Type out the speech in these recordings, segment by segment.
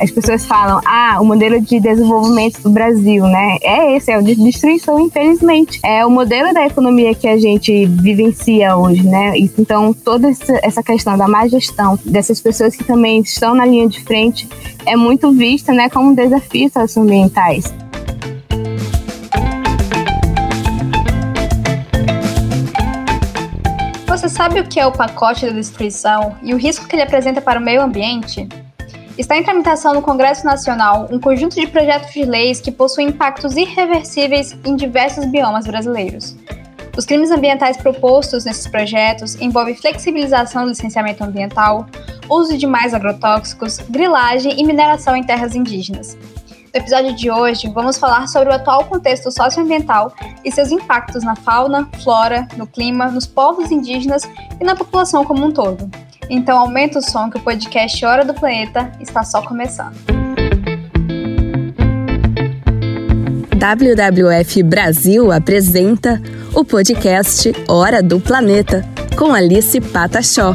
as pessoas falam, ah, o modelo de desenvolvimento do Brasil, né? É esse, é o de destruição, infelizmente. É o modelo da economia que a gente vivencia hoje, né? Então, toda essa questão da má gestão dessas pessoas que também estão na linha de frente é muito vista, né, como desafios socioambientais. Você sabe o que é o pacote da destruição e o risco que ele apresenta para o meio ambiente? Está em tramitação no Congresso Nacional um conjunto de projetos de leis que possuem impactos irreversíveis em diversos biomas brasileiros. Os crimes ambientais propostos nesses projetos envolvem flexibilização do licenciamento ambiental, uso de mais agrotóxicos, grilagem e mineração em terras indígenas. No episódio de hoje, vamos falar sobre o atual contexto socioambiental e seus impactos na fauna, flora, no clima, nos povos indígenas e na população como um todo. Então aumenta o som que o podcast Hora do Planeta está só começando. WWF Brasil apresenta o podcast Hora do Planeta com Alice Patachó.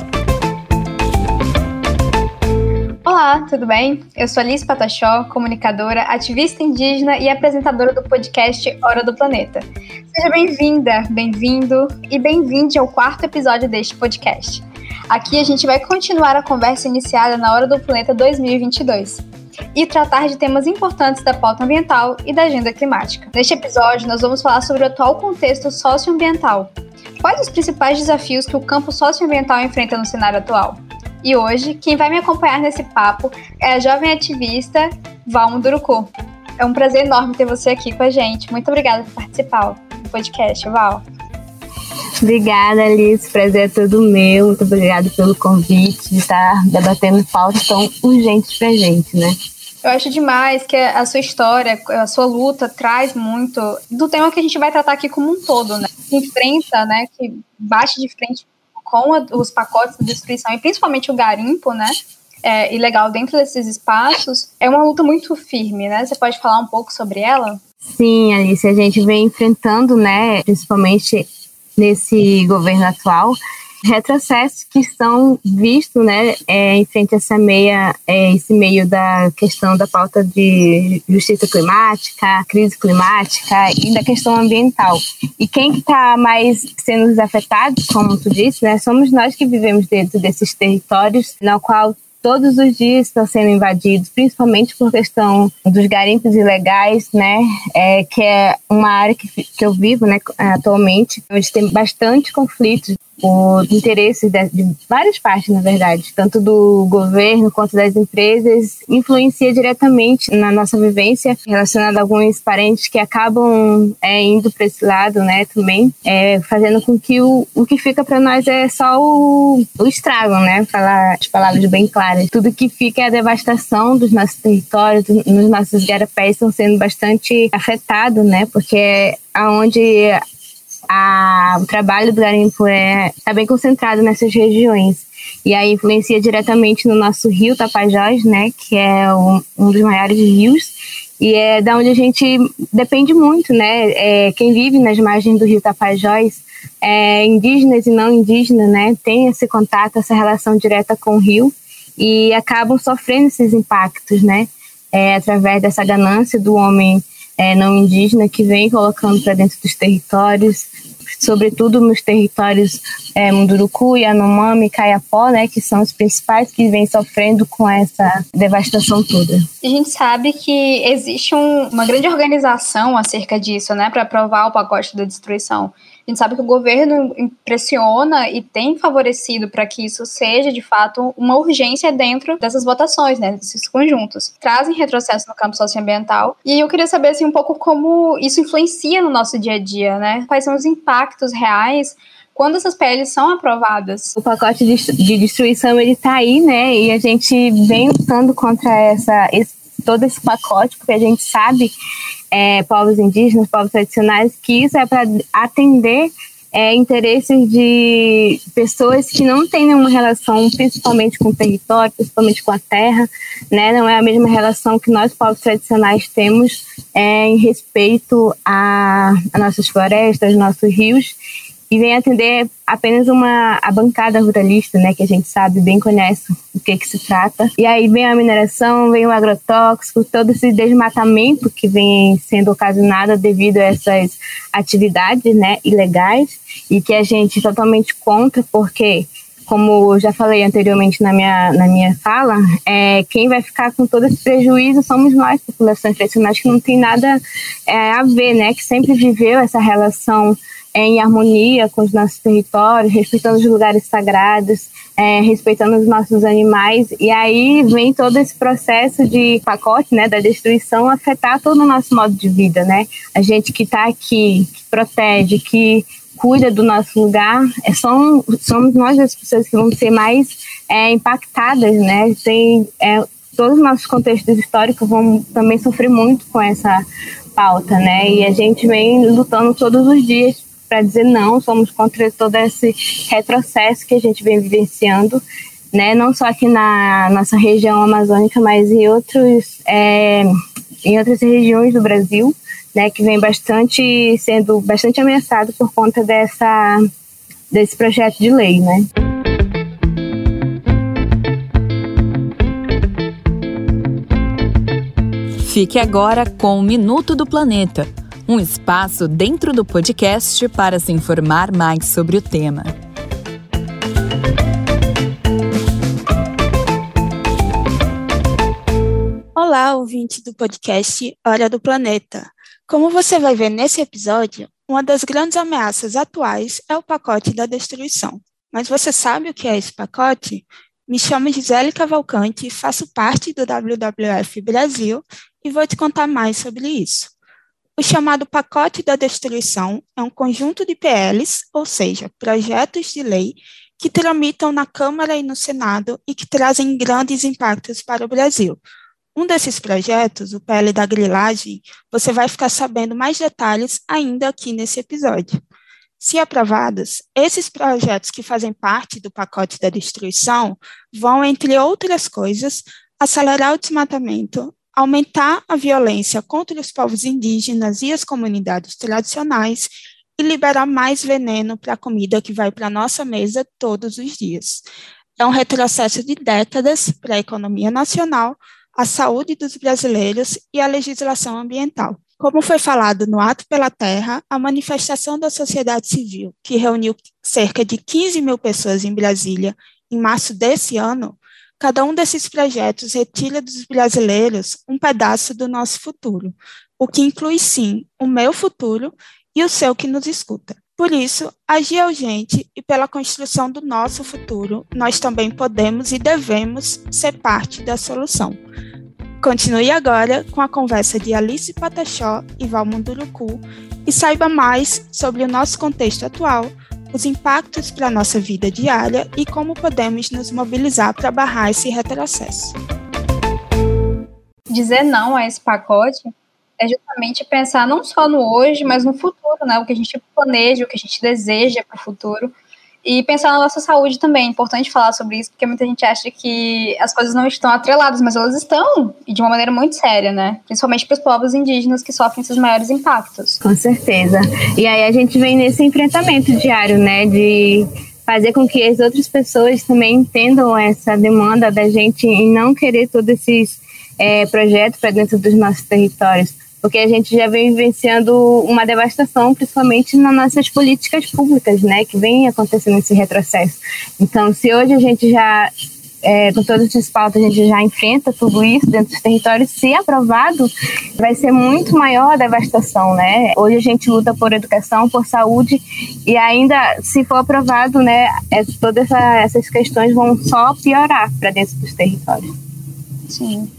Olá, tudo bem? Eu sou Alice Patachó, comunicadora, ativista indígena e apresentadora do podcast Hora do Planeta. Seja bem-vinda, bem-vindo e bem-vinde ao quarto episódio deste podcast. Aqui a gente vai continuar a conversa iniciada na Hora do Planeta 2022 e tratar de temas importantes da pauta ambiental e da agenda climática. Neste episódio, nós vamos falar sobre o atual contexto socioambiental. Quais os principais desafios que o campo socioambiental enfrenta no cenário atual? E hoje, quem vai me acompanhar nesse papo é a jovem ativista Val Munduruku. É um prazer enorme ter você aqui com a gente. Muito obrigada por participar do podcast, Val. Obrigada, Alice. Prazer é todo meu. Muito obrigada pelo convite de estar debatendo pautas tão urgentes pra gente, né? Eu acho demais que a sua história, a sua luta traz muito do tema que a gente vai tratar aqui como um todo, né? Que enfrenta, né? Que bate de frente com a, os pacotes de destruição e principalmente o garimpo, né? É, ilegal dentro desses espaços, é uma luta muito firme, né? Você pode falar um pouco sobre ela? Sim, Alice, a gente vem enfrentando, né, principalmente nesse governo atual, retrocessos que estão vistos né, é, em frente a essa meia, é, esse meio da questão da pauta de justiça climática, crise climática e da questão ambiental. E quem está mais sendo afetado, como tu disse, né, somos nós que vivemos dentro desses territórios, no qual todos os dias estão sendo invadidos, principalmente por questão dos garimpos ilegais, né? É, que é uma área que, que eu vivo, né, atualmente, onde tem bastante conflitos por interesses de, de, várias partes, na verdade, tanto do governo quanto das empresas, influencia diretamente na nossa vivência relacionada a alguns parentes que acabam é, indo para esse lado, né, também, é, fazendo com que o, o que fica para nós é só o, o estrago, né, falar as palavras bem claras. Tudo que fica é a devastação dos nossos territórios, nos nossos garapés estão sendo bastante afetados, né, porque é aonde a, o trabalho do garimpo está é, tá bem concentrado nessas regiões. E aí influencia diretamente no nosso rio Tapajós, né, que é um, um dos maiores rios, e é da onde a gente depende muito, né? É, quem vive nas margens do rio Tapajós, é, indígenas e não indígenas, né, tem esse contato, essa relação direta com o rio e acabam sofrendo esses impactos, né? É, através dessa ganância do homem é, não indígena que vem colocando para dentro dos territórios, sobretudo nos territórios é, Munduruku, Yanomami, Caiapó, né, que são os principais que vêm sofrendo com essa devastação toda. A gente sabe que existe um, uma grande organização acerca disso, né, para aprovar o pacote da destruição. A gente sabe que o governo pressiona e tem favorecido para que isso seja, de fato, uma urgência dentro dessas votações, né, desses conjuntos. Trazem retrocesso no campo socioambiental. E eu queria saber, assim, um pouco como isso influencia no nosso dia a dia, né? Quais são os impactos reais quando essas PLs são aprovadas. O pacote de destruição ele está aí, né? E a gente vem lutando contra essa, esse, todo esse pacote, porque a gente sabe é, povos indígenas, povos tradicionais, que isso é para atender é, interesses de pessoas que não têm nenhuma relação, principalmente com o território, principalmente com a terra, né? Não é a mesma relação que nós, povos tradicionais, temos é, em respeito a, a nossas florestas, nossos rios. E vem atender apenas uma a bancada ruralista, né, que a gente sabe bem conhece o que que se trata. E aí vem a mineração, vem o agrotóxico, todo esse desmatamento que vem sendo ocasionado devido a essas atividades, né, ilegais e que a gente totalmente contra porque como eu já falei anteriormente na minha, na minha fala, é, quem vai ficar com todo esse prejuízo somos nós, população tradicionais, que não tem nada é, a ver, né? Que sempre viveu essa relação em harmonia com os nossos territórios, respeitando os lugares sagrados, é, respeitando os nossos animais. E aí vem todo esse processo de pacote, né, da destruição afetar todo o nosso modo de vida, né? A gente que está aqui, que protege, que cuida do nosso lugar, é, são, somos nós as pessoas que vão ser mais é, impactadas, né? Tem, é, todos os nossos contextos históricos vão também sofrer muito com essa pauta, né? E a gente vem lutando todos os dias para dizer não, somos contra todo esse retrocesso que a gente vem vivenciando, né? Não só aqui na nossa região amazônica, mas em outros, é, em outras regiões do Brasil né, que vem bastante sendo bastante ameaçado por conta dessa desse projeto de lei, né? Fique agora com o Minuto do Planeta, um espaço dentro do podcast para se informar mais sobre o tema. Olá, ouvinte do podcast Hora do Planeta. Como você vai ver nesse episódio, uma das grandes ameaças atuais é o pacote da destruição. Mas você sabe o que é esse pacote? Me chamo Gisele Cavalcante, faço parte do WWF Brasil e vou te contar mais sobre isso. O chamado pacote da destruição é um conjunto de PLs, ou seja, projetos de lei, que tramitam na Câmara e no Senado e que trazem grandes impactos para o Brasil, um desses projetos, o PL da grilagem, você vai ficar sabendo mais detalhes ainda aqui nesse episódio. Se aprovados, esses projetos que fazem parte do pacote da destruição vão, entre outras coisas, acelerar o desmatamento, aumentar a violência contra os povos indígenas e as comunidades tradicionais e liberar mais veneno para a comida que vai para nossa mesa todos os dias. É um retrocesso de décadas para a economia nacional, a saúde dos brasileiros e a legislação ambiental. Como foi falado no Ato pela Terra, a manifestação da sociedade civil, que reuniu cerca de 15 mil pessoas em Brasília em março desse ano, cada um desses projetos retira dos brasileiros um pedaço do nosso futuro, o que inclui sim o meu futuro e o seu que nos escuta. Por isso, agir é urgente e pela construção do nosso futuro, nós também podemos e devemos ser parte da solução. Continue agora com a conversa de Alice Patachó e Valmunduruku e saiba mais sobre o nosso contexto atual, os impactos para a nossa vida diária e como podemos nos mobilizar para barrar esse retrocesso. Dizer não a esse pacote é justamente pensar não só no hoje, mas no futuro, né? O que a gente planeja, o que a gente deseja para o futuro. E pensar na nossa saúde também. É importante falar sobre isso, porque muita gente acha que as coisas não estão atreladas, mas elas estão, e de uma maneira muito séria, né? Principalmente para os povos indígenas que sofrem esses maiores impactos. Com certeza. E aí a gente vem nesse enfrentamento diário, né? De fazer com que as outras pessoas também entendam essa demanda da gente em não querer todos esses é, projetos para dentro dos nossos territórios porque a gente já vem vivenciando uma devastação, principalmente nas nossas políticas públicas, né, que vem acontecendo esse retrocesso. Então, se hoje a gente já é, com todas essas pautas a gente já enfrenta tudo isso dentro dos territórios, se aprovado, vai ser muito maior a devastação, né? Hoje a gente luta por educação, por saúde, e ainda, se for aprovado, né, é, todas essa, essas questões vão só piorar para dentro dos territórios. Sim.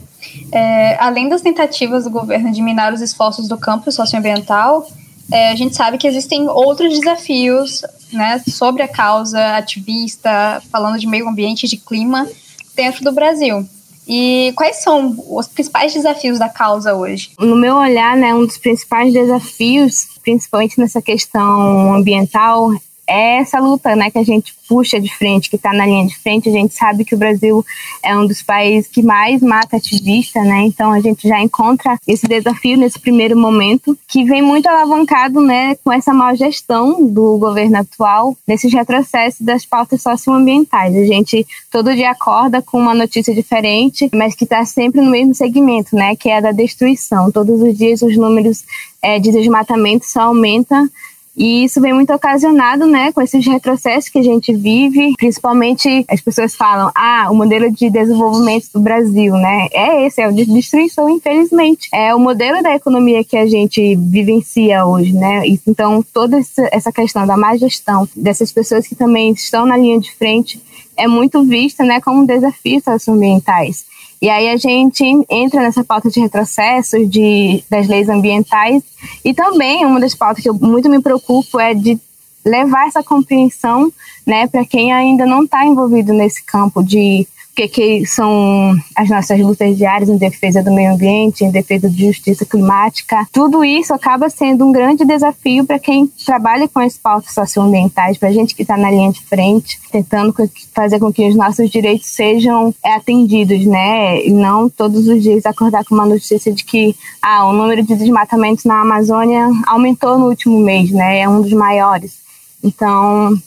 É, além das tentativas do governo de minar os esforços do campo socioambiental, é, a gente sabe que existem outros desafios né, sobre a causa ativista, falando de meio ambiente e de clima, dentro do Brasil. E quais são os principais desafios da causa hoje? No meu olhar, né, um dos principais desafios, principalmente nessa questão ambiental, é essa luta né, que a gente puxa de frente, que está na linha de frente. A gente sabe que o Brasil é um dos países que mais mata ativista, né? Então a gente já encontra esse desafio nesse primeiro momento, que vem muito alavancado né, com essa má gestão do governo atual, nesses retrocessos das pautas socioambientais. A gente todo dia acorda com uma notícia diferente, mas que está sempre no mesmo segmento, né? Que é a da destruição. Todos os dias os números é, de desmatamento só aumentam e isso vem muito ocasionado, né, com esses retrocessos que a gente vive, principalmente as pessoas falam, ah, o modelo de desenvolvimento do Brasil, né, é esse, é o de destruição, infelizmente. É o modelo da economia que a gente vivencia hoje, né, então toda essa questão da má gestão dessas pessoas que também estão na linha de frente é muito vista, né, como desafios socioambientais. E aí a gente entra nessa pauta de retrocessos de, das leis ambientais. E também uma das pautas que eu muito me preocupo é de levar essa compreensão né, para quem ainda não está envolvido nesse campo de que, que são as nossas lutas diárias em defesa do meio ambiente, em defesa de justiça climática. Tudo isso acaba sendo um grande desafio para quem trabalha com as pautas socioambientais, para a gente que está na linha de frente, tentando fazer com que os nossos direitos sejam é, atendidos, né? E não todos os dias acordar com uma notícia de que ah, o número de desmatamentos na Amazônia aumentou no último mês, né? É um dos maiores. Então,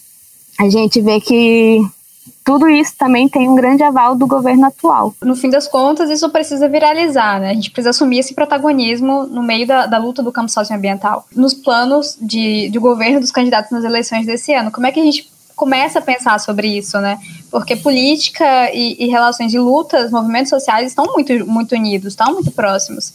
a gente vê que tudo isso também tem um grande aval do governo atual. No fim das contas, isso precisa viralizar, né? A gente precisa assumir esse protagonismo no meio da, da luta do campo socioambiental. Nos planos de, de governo dos candidatos nas eleições desse ano, como é que a gente começa a pensar sobre isso, né? Porque política e, e relações de lutas, movimentos sociais estão muito, muito unidos, estão muito próximos.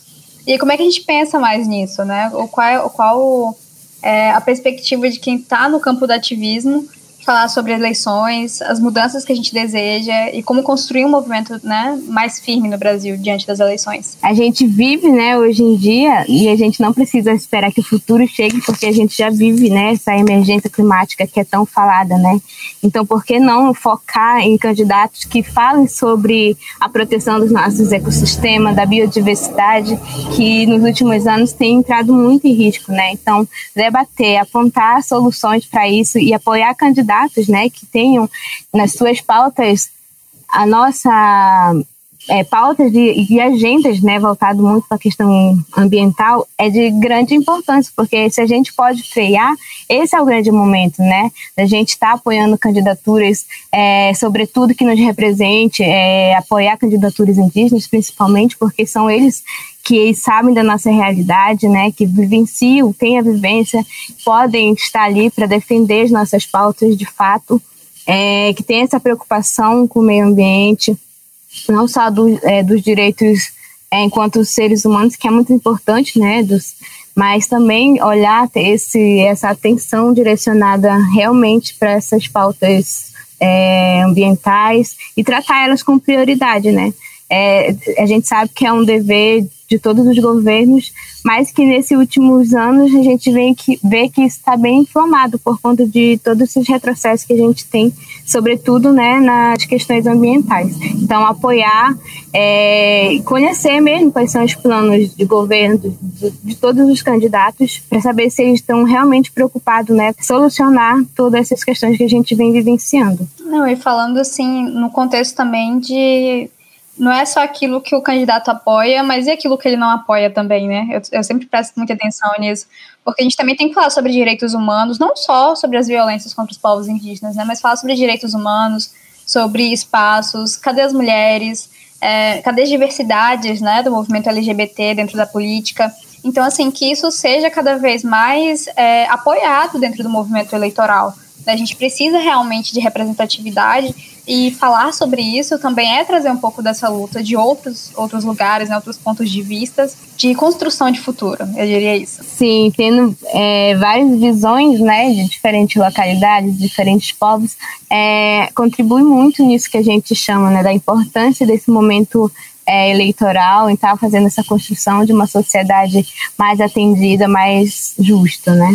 E como é que a gente pensa mais nisso, né? O qual, qual é a perspectiva de quem está no campo do ativismo falar sobre eleições, as mudanças que a gente deseja e como construir um movimento né, mais firme no Brasil diante das eleições. A gente vive né, hoje em dia e a gente não precisa esperar que o futuro chegue porque a gente já vive né, essa emergência climática que é tão falada. Né? Então, por que não focar em candidatos que falem sobre a proteção dos nossos ecossistemas, da biodiversidade, que nos últimos anos tem entrado muito em risco. Né? Então, debater, apontar soluções para isso e apoiar candidatos candidatos né, que tenham nas suas pautas a nossa é, pautas de, e agendas, né, voltado muito para a questão ambiental, é de grande importância, porque se a gente pode frear, esse é o grande momento, né, da gente estar tá apoiando candidaturas, é, sobretudo que nos represente, é, apoiar candidaturas indígenas, principalmente, porque são eles que sabem da nossa realidade, né, que vivenciam, têm a vivência, podem estar ali para defender as nossas pautas de fato, é, que tem essa preocupação com o meio ambiente, não só do, é, dos direitos é, enquanto seres humanos, que é muito importante, né, dos, mas também olhar esse, essa atenção direcionada realmente para essas pautas é, ambientais e tratar elas com prioridade, né. É, a gente sabe que é um dever de todos os governos, mas que nesses últimos anos a gente vê que, vê que está bem inflamado por conta de todos esses retrocessos que a gente tem, sobretudo né, nas questões ambientais. Então, apoiar, é, conhecer mesmo quais são os planos de governo de, de todos os candidatos, para saber se eles estão realmente preocupados né, solucionar todas essas questões que a gente vem vivenciando. Não, e falando assim, no contexto também de não é só aquilo que o candidato apoia, mas e aquilo que ele não apoia também, né? Eu, eu, sempre presto muita atenção nisso, porque a gente também tem que falar sobre direitos humanos, não só sobre as violências contra os povos indígenas, né? Mas falar sobre direitos humanos, sobre espaços, cadê as mulheres, é, cadê as diversidades, né, do movimento LGBT dentro da política. Então, assim, que isso seja cada vez mais é, apoiado dentro do movimento eleitoral. A gente precisa realmente de representatividade e falar sobre isso também é trazer um pouco dessa luta de outros, outros lugares, né, outros pontos de vista, de construção de futuro, eu diria isso. Sim, tendo é, várias visões né, de diferentes localidades, diferentes povos, é, contribui muito nisso que a gente chama né, da importância desse momento é, eleitoral e estar fazendo essa construção de uma sociedade mais atendida, mais justa, né?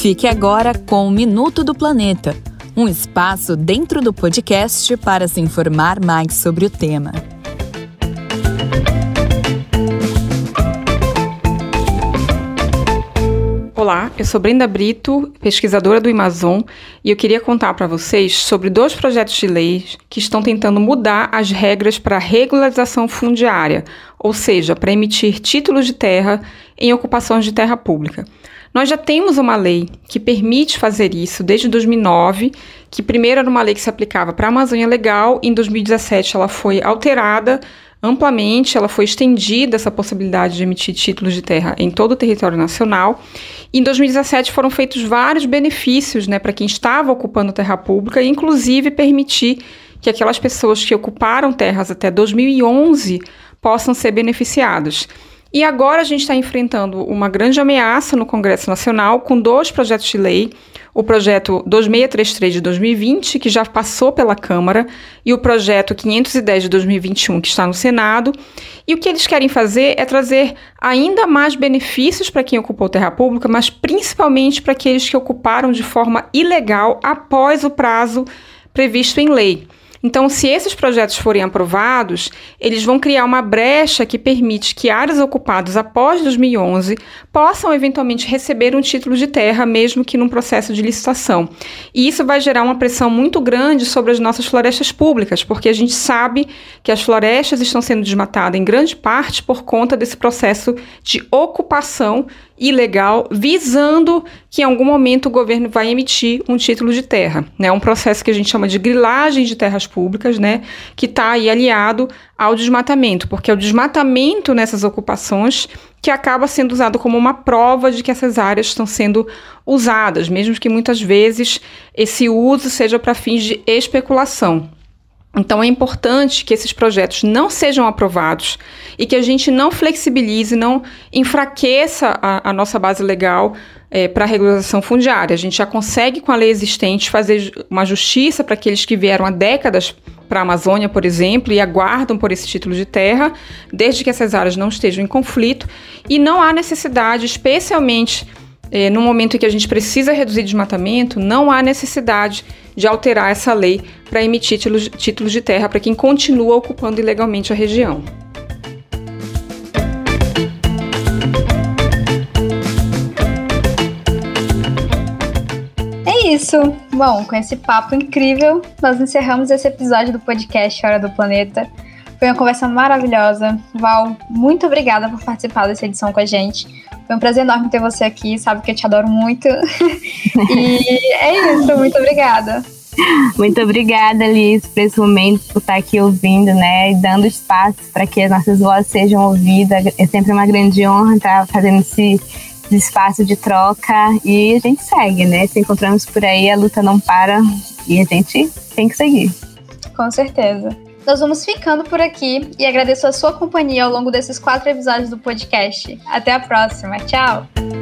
Fique agora com o Minuto do Planeta, um espaço dentro do podcast para se informar mais sobre o tema. Olá, eu sou Brenda Brito, pesquisadora do Amazon, e eu queria contar para vocês sobre dois projetos de leis que estão tentando mudar as regras para regularização fundiária, ou seja, para emitir títulos de terra em ocupações de terra pública. Nós já temos uma lei que permite fazer isso desde 2009, que primeiro era uma lei que se aplicava para a Amazônia Legal, em 2017 ela foi alterada amplamente, ela foi estendida essa possibilidade de emitir títulos de terra em todo o território nacional. Em 2017 foram feitos vários benefícios né, para quem estava ocupando terra pública, inclusive permitir que aquelas pessoas que ocuparam terras até 2011 possam ser beneficiadas. E agora a gente está enfrentando uma grande ameaça no Congresso Nacional com dois projetos de lei o projeto 2633 de 2020, que já passou pela Câmara, e o projeto 510 de 2021, que está no Senado. E o que eles querem fazer é trazer ainda mais benefícios para quem ocupou terra pública, mas principalmente para aqueles que ocuparam de forma ilegal após o prazo previsto em lei. Então, se esses projetos forem aprovados, eles vão criar uma brecha que permite que áreas ocupadas após 2011 possam eventualmente receber um título de terra, mesmo que num processo de licitação. E isso vai gerar uma pressão muito grande sobre as nossas florestas públicas, porque a gente sabe que as florestas estão sendo desmatadas em grande parte por conta desse processo de ocupação ilegal, visando que em algum momento o governo vai emitir um título de terra. É né? um processo que a gente chama de grilagem de terras públicas, né? que está aí aliado ao desmatamento, porque é o desmatamento nessas ocupações que acaba sendo usado como uma prova de que essas áreas estão sendo usadas, mesmo que muitas vezes esse uso seja para fins de especulação. Então é importante que esses projetos não sejam aprovados e que a gente não flexibilize, não enfraqueça a, a nossa base legal é, para a regularização fundiária. A gente já consegue, com a lei existente, fazer uma justiça para aqueles que vieram há décadas para a Amazônia, por exemplo, e aguardam por esse título de terra, desde que essas áreas não estejam em conflito, e não há necessidade, especialmente é, no momento em que a gente precisa reduzir desmatamento, não há necessidade de alterar essa lei para emitir títulos, títulos de terra para quem continua ocupando ilegalmente a região. É isso. Bom, com esse papo incrível, nós encerramos esse episódio do podcast Hora do Planeta. Foi uma conversa maravilhosa. Val, muito obrigada por participar dessa edição com a gente. Foi um prazer enorme ter você aqui, sabe que eu te adoro muito. e é isso, muito obrigada. Muito obrigada, Liz, por esse momento, por estar aqui ouvindo, né, e dando espaço para que as nossas vozes sejam ouvidas. É sempre uma grande honra estar fazendo esse, esse espaço de troca e a gente segue, né? Se encontramos por aí, a luta não para e a gente tem que seguir. Com certeza. Nós vamos ficando por aqui e agradeço a sua companhia ao longo desses quatro episódios do podcast. Até a próxima. Tchau!